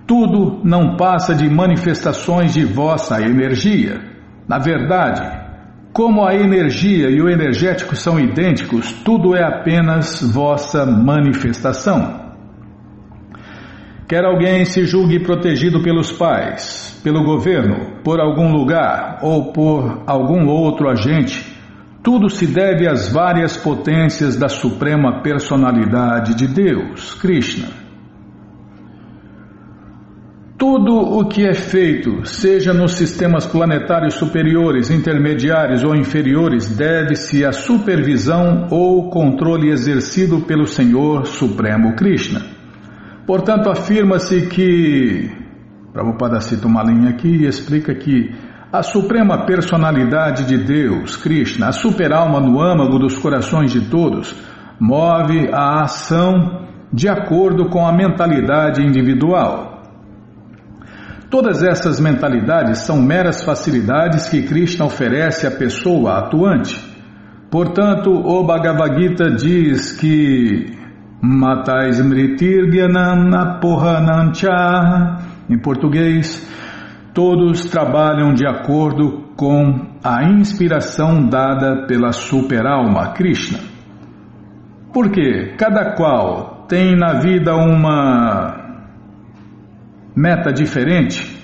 tudo não passa de manifestações de vossa energia. Na verdade, como a energia e o energético são idênticos, tudo é apenas vossa manifestação. Quer alguém se julgue protegido pelos pais, pelo governo, por algum lugar ou por algum outro agente, tudo se deve às várias potências da Suprema Personalidade de Deus, Krishna. Tudo o que é feito, seja nos sistemas planetários superiores, intermediários ou inferiores, deve-se à supervisão ou controle exercido pelo Senhor Supremo Krishna. Portanto, afirma-se que. Prabhupada cita uma linha aqui e explica que a suprema personalidade de Deus, Krishna, a superalma no âmago dos corações de todos, move a ação de acordo com a mentalidade individual. Todas essas mentalidades são meras facilidades que Krishna oferece à pessoa atuante. Portanto, o Bhagavad Gita diz que Matais Mritirgyanam Apohanancha, em português, todos trabalham de acordo com a inspiração dada pela superalma Krishna. Porque cada qual tem na vida uma meta diferente,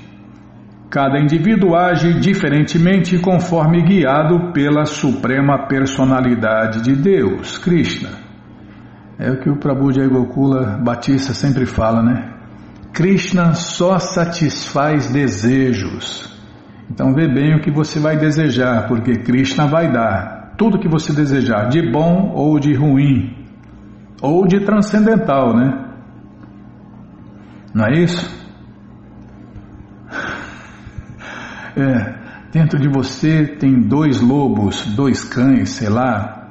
cada indivíduo age diferentemente conforme guiado pela suprema personalidade de Deus, Krishna. É o que o Prabhu Jai Gokula Batista sempre fala, né? Krishna só satisfaz desejos. Então vê bem o que você vai desejar, porque Krishna vai dar tudo que você desejar, de bom ou de ruim, ou de transcendental, né? Não é isso? É, dentro de você tem dois lobos, dois cães, sei lá.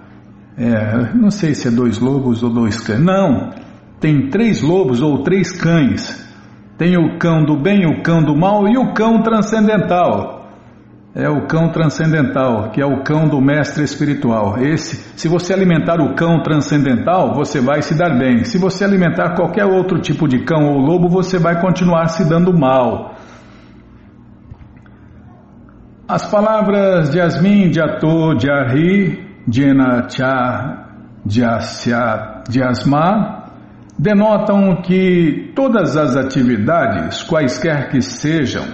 É, não sei se é dois lobos ou dois cães. Não, tem três lobos ou três cães. Tem o cão do bem, o cão do mal e o cão transcendental. É o cão transcendental, que é o cão do mestre espiritual. Esse, se você alimentar o cão transcendental, você vai se dar bem. Se você alimentar qualquer outro tipo de cão ou lobo, você vai continuar se dando mal. As palavras de Asmin, Jato, Jari, Jenacha, Jasya, Jasma denotam que todas as atividades, quaisquer que sejam,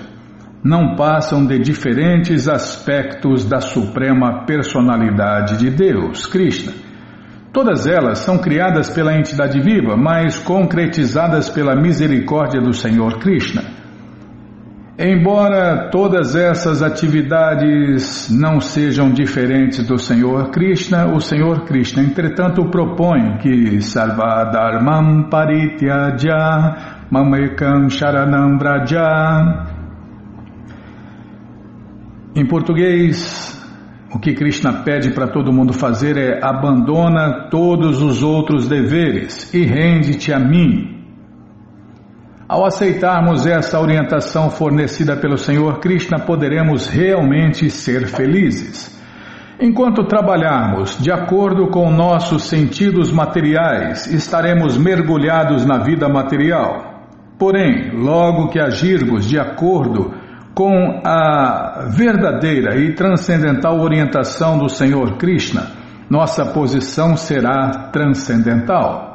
não passam de diferentes aspectos da suprema personalidade de Deus, Krishna. Todas elas são criadas pela entidade viva, mas concretizadas pela misericórdia do Senhor Krishna. Embora todas essas atividades não sejam diferentes do Senhor Krishna, o Senhor Krishna, entretanto, propõe que Sarvadharmam Parityaja Mamekam Sharanam Vraja. Em português, o que Krishna pede para todo mundo fazer é abandona todos os outros deveres e rende-te a mim. Ao aceitarmos essa orientação fornecida pelo Senhor Krishna, poderemos realmente ser felizes. Enquanto trabalharmos de acordo com nossos sentidos materiais, estaremos mergulhados na vida material. Porém, logo que agirmos de acordo com a verdadeira e transcendental orientação do Senhor Krishna, nossa posição será transcendental.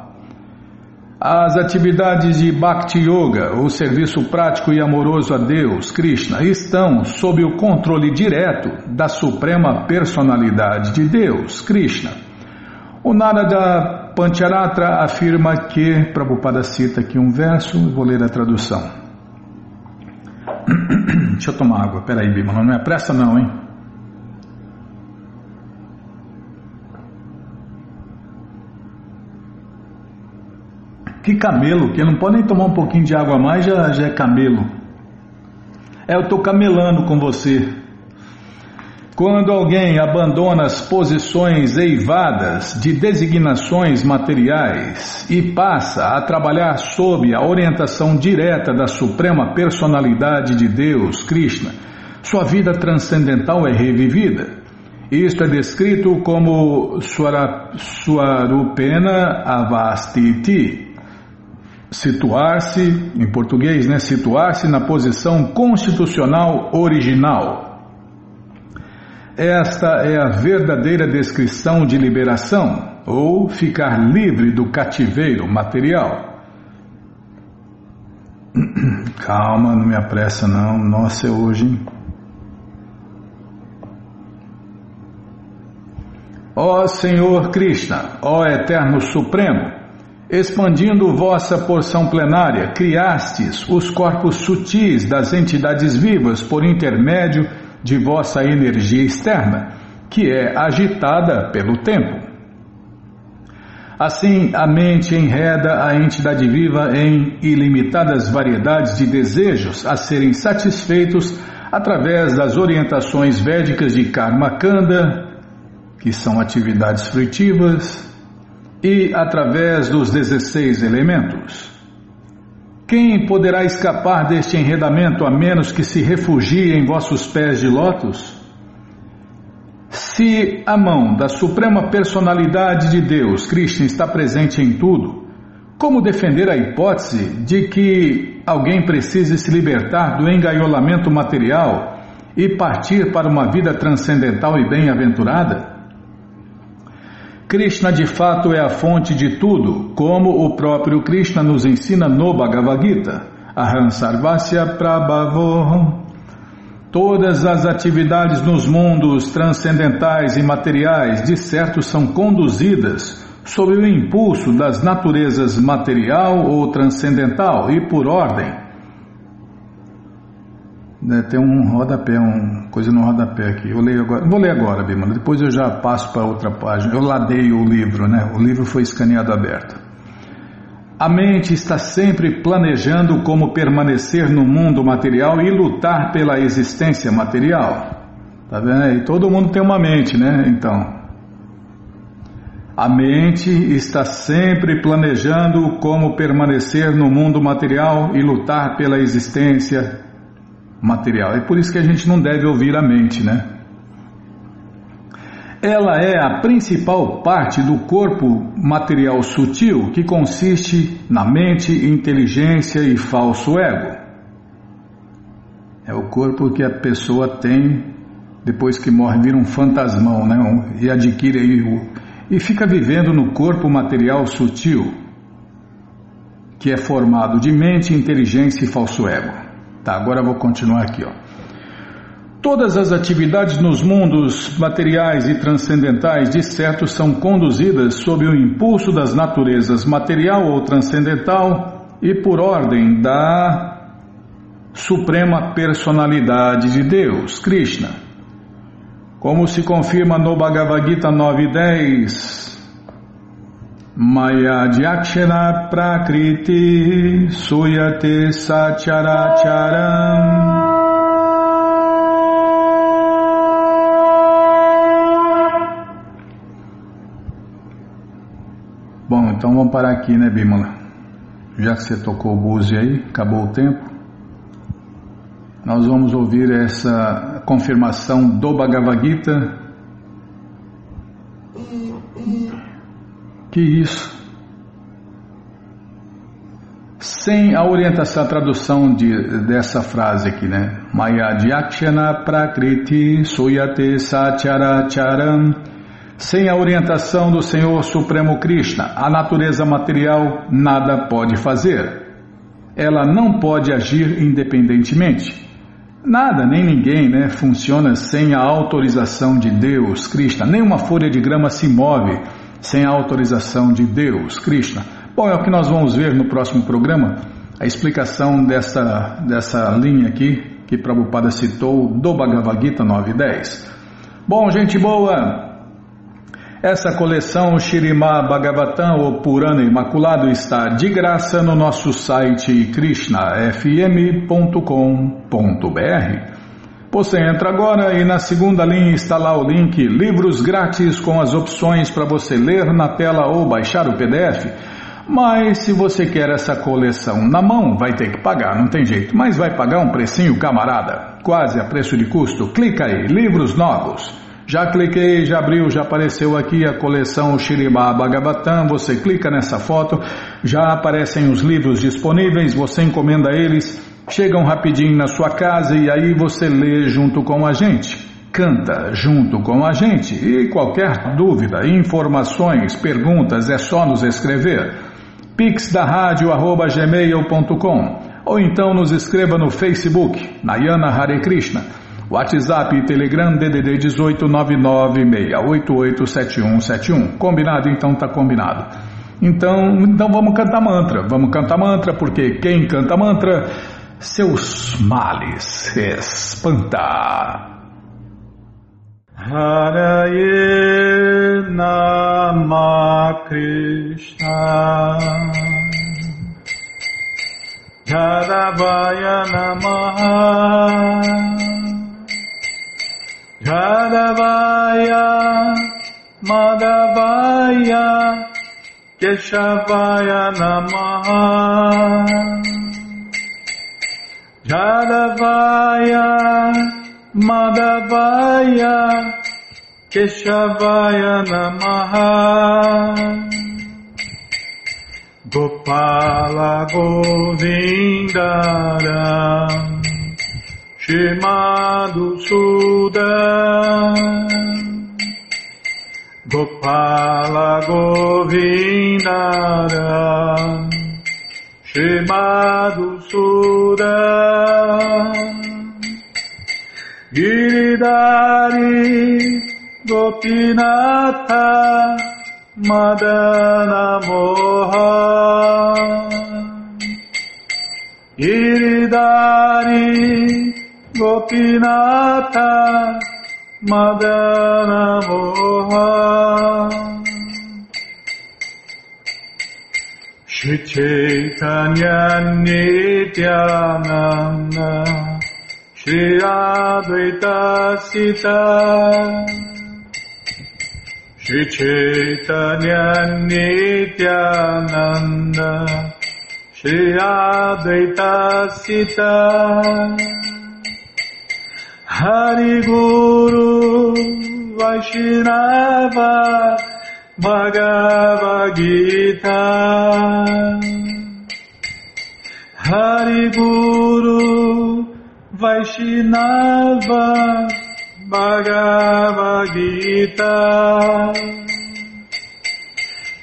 As atividades de Bhakti Yoga, o serviço prático e amoroso a Deus, Krishna, estão sob o controle direto da Suprema Personalidade de Deus, Krishna. O Narada Pancharatra afirma que, Prabhupada cita aqui um verso, vou ler a tradução. Deixa eu tomar água, peraí, Bimala, não é pressa não, hein? Que camelo, que não pode nem tomar um pouquinho de água a mais, já, já é camelo. É, eu estou camelando com você. Quando alguém abandona as posições eivadas de designações materiais e passa a trabalhar sob a orientação direta da Suprema Personalidade de Deus, Krishna, sua vida transcendental é revivida. Isto é descrito como Swarupena Avastiti, situar-se, em português, né, situar-se na posição constitucional original. Esta é a verdadeira descrição de liberação, ou ficar livre do cativeiro material. Calma, não me apressa não, nossa é hoje. Hein? Ó Senhor Krishna, ó Eterno Supremo, Expandindo vossa porção plenária, criastes os corpos sutis das entidades vivas por intermédio de vossa energia externa, que é agitada pelo tempo. Assim, a mente enreda a entidade viva em ilimitadas variedades de desejos a serem satisfeitos através das orientações védicas de Karma Kanda, que são atividades fruitivas, e através dos 16 elementos. Quem poderá escapar deste enredamento a menos que se refugie em vossos pés de lótus? Se a mão da Suprema Personalidade de Deus, Krishna, está presente em tudo, como defender a hipótese de que alguém precise se libertar do engaiolamento material e partir para uma vida transcendental e bem-aventurada? Krishna de fato é a fonte de tudo, como o próprio Krishna nos ensina no Bhagavad Gita. Aham Sarvasya Prabhavo. Todas as atividades nos mundos transcendentais e materiais, de certo, são conduzidas sob o impulso das naturezas material ou transcendental e por ordem tem um rodapé, uma coisa no rodapé aqui. Eu leio agora, vou ler agora, Bimala, depois eu já passo para outra página. Eu ladeio o livro, né? O livro foi escaneado aberto. A mente está sempre planejando como permanecer no mundo material e lutar pela existência material. Tá vendo? E todo mundo tem uma mente, né? Então, a mente está sempre planejando como permanecer no mundo material e lutar pela existência material. É por isso que a gente não deve ouvir a mente, né? Ela é a principal parte do corpo material sutil que consiste na mente, inteligência e falso ego. É o corpo que a pessoa tem depois que morre, vira um fantasmão, né? E adquire aí o, e fica vivendo no corpo material sutil, que é formado de mente, inteligência e falso ego. Tá, agora vou continuar aqui, ó. Todas as atividades nos mundos materiais e transcendentais, de certo, são conduzidas sob o impulso das naturezas material ou transcendental e por ordem da Suprema Personalidade de Deus, Krishna. Como se confirma no Bhagavad Gita 9.10, Maya Dyakshana Prakriti Suyate Sacharacharam Bom, então vamos parar aqui, né, Bimala? Já que você tocou o buzi aí, acabou o tempo. Nós vamos ouvir essa confirmação do Bhagavad Gita. Que isso? Sem a orientação, a tradução de, dessa frase aqui, né? Maya Dyakshana Prakriti Suyate Sacharacharam sem a orientação do Senhor Supremo Krishna, a natureza material nada pode fazer. Ela não pode agir independentemente. Nada, nem ninguém, né, funciona sem a autorização de Deus, Krishna. Nem uma folha de grama se move sem a autorização de Deus, Krishna. Bom, é o que nós vamos ver no próximo programa, a explicação dessa, dessa linha aqui que Prabhupada citou do Bhagavad Gita 9 e 10. Bom, gente boa, essa coleção Shirimá Bhagavatam, ou Purana Imaculado, está de graça no nosso site krishnafm.com.br. Você entra agora e na segunda linha está lá o link Livros Grátis com as opções para você ler na tela ou baixar o PDF. Mas se você quer essa coleção na mão, vai ter que pagar, não tem jeito. Mas vai pagar um precinho, camarada, quase a preço de custo. Clica aí, livros novos. Já cliquei, já abriu, já apareceu aqui a coleção Shirima Bhagavatam. Você clica nessa foto, já aparecem os livros disponíveis, você encomenda eles, chegam rapidinho na sua casa e aí você lê junto com a gente. Canta junto com a gente e qualquer dúvida, informações, perguntas é só nos escrever. pix da rádio arroba gmail.com ou então nos escreva no Facebook, Nayana Hare Krishna. WhatsApp e Telegram DDD 18996887171. Combinado? Então tá combinado. Então, então vamos cantar mantra. Vamos cantar mantra porque quem canta mantra seus males espanta. Haraye Nama Krishna. Jadavaya Namaha. Jadavaya Madhavaya Keshavaya Namaha Jadavaya Madhavaya Keshavaya Namaha. Gopala Govindaram chamado Sudan Gopala Govindara chamado Sudan Giridari Gopinata Madana Moha Giridari Gopinatha Madana Moha Shri Chaitanya Nityananda Shri Advaita Sita Shri Chaitanya Nityananda Shri Advaita Sita. Hari Guru Vaishnava Bhagavad Gita. Hari Guru Vaishnava Bhagavad Gita.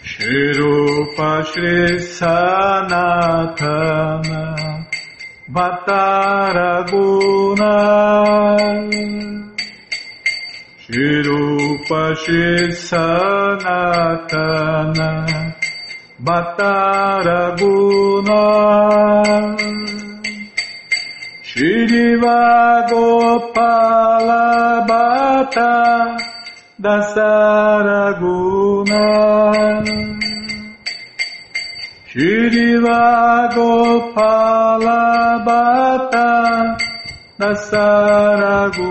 Shri Rupa Shri Sanatana Vataraguna Shirupa Sanatana Vataraguna Shriva Gopala Bhatta Dasaraguna Shriva Gopala Bhatta Dasaraguna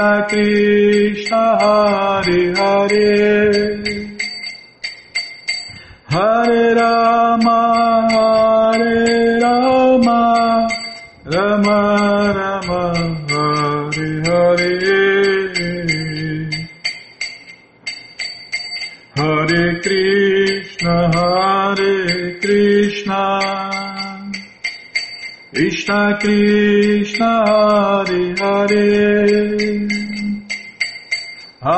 Krishna कृष्ण, हरे हरे। Hare राम Hare राम, rum rum, हरे हरे। Hare कृष्ण Hare Krishna. Krishna Krishna, हरे Hare.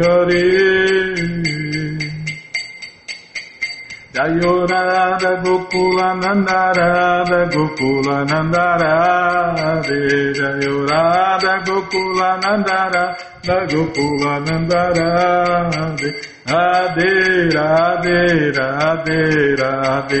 Hare Jayo Radha Gokula Nanda Radha Gokula Nanda Radhe Jayo Radha Gokula Nanda Radha Gokula Nanda Radhe Radhe Radhe Radhe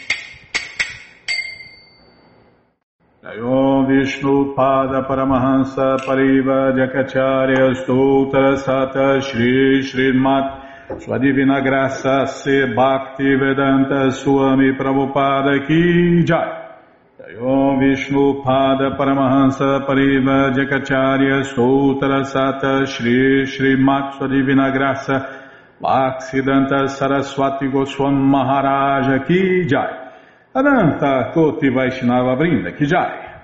Vishnu Pada Paramahansa Pariva Jakacharya Stoutra Sata Shri Srimat Sua Divina Graça Se Bhakti Vedanta Swami Prabhupada Ki Jai. Om Vishnu Pada Paramahansa Pariva Jakacharya Stoutra Sata Shri Shri Sua Divina Graça Bhaksidanta Saraswati Goswam Maharaja Ki Jai. Ananta Koti Vaishnava Brinda Ki Jai